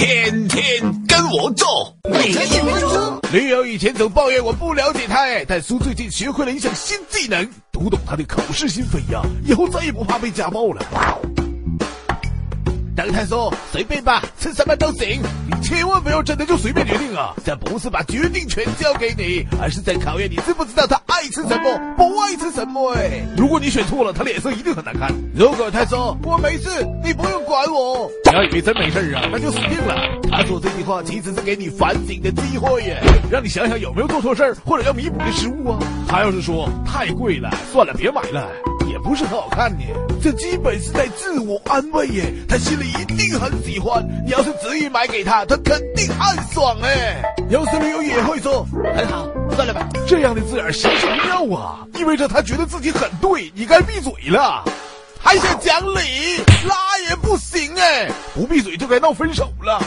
天天跟我做。每天一分钟。女友以前总抱怨我不了解她，哎，但苏最近学会了一项新技能，读懂她的口是心非呀，以后再也不怕被家暴了。当他说随便吧，吃什么都行，你千万不要真的就随便决定啊！这不是把决定权交给你，而是在考验你知不知道他爱吃什么，不爱吃什么。哎，如果你选错了，他脸色一定很难看。如果他说我没事，你不用管我，你要以为真没事啊，那就死定了。他说这句话其实是给你反省的机会耶，让你想想有没有做错事儿或者要弥补的失误啊。他要是说太贵了，算了，别买了。也不是很好看呢，这基本是在自我安慰耶。他心里一定很喜欢，你要是执意买给他，他肯定暗爽哎。有时女友也会说很好。这样的字眼形成妙啊，意味着他觉得自己很对，你该闭嘴了。还想讲理，那也不行哎，不闭嘴就该闹分手了。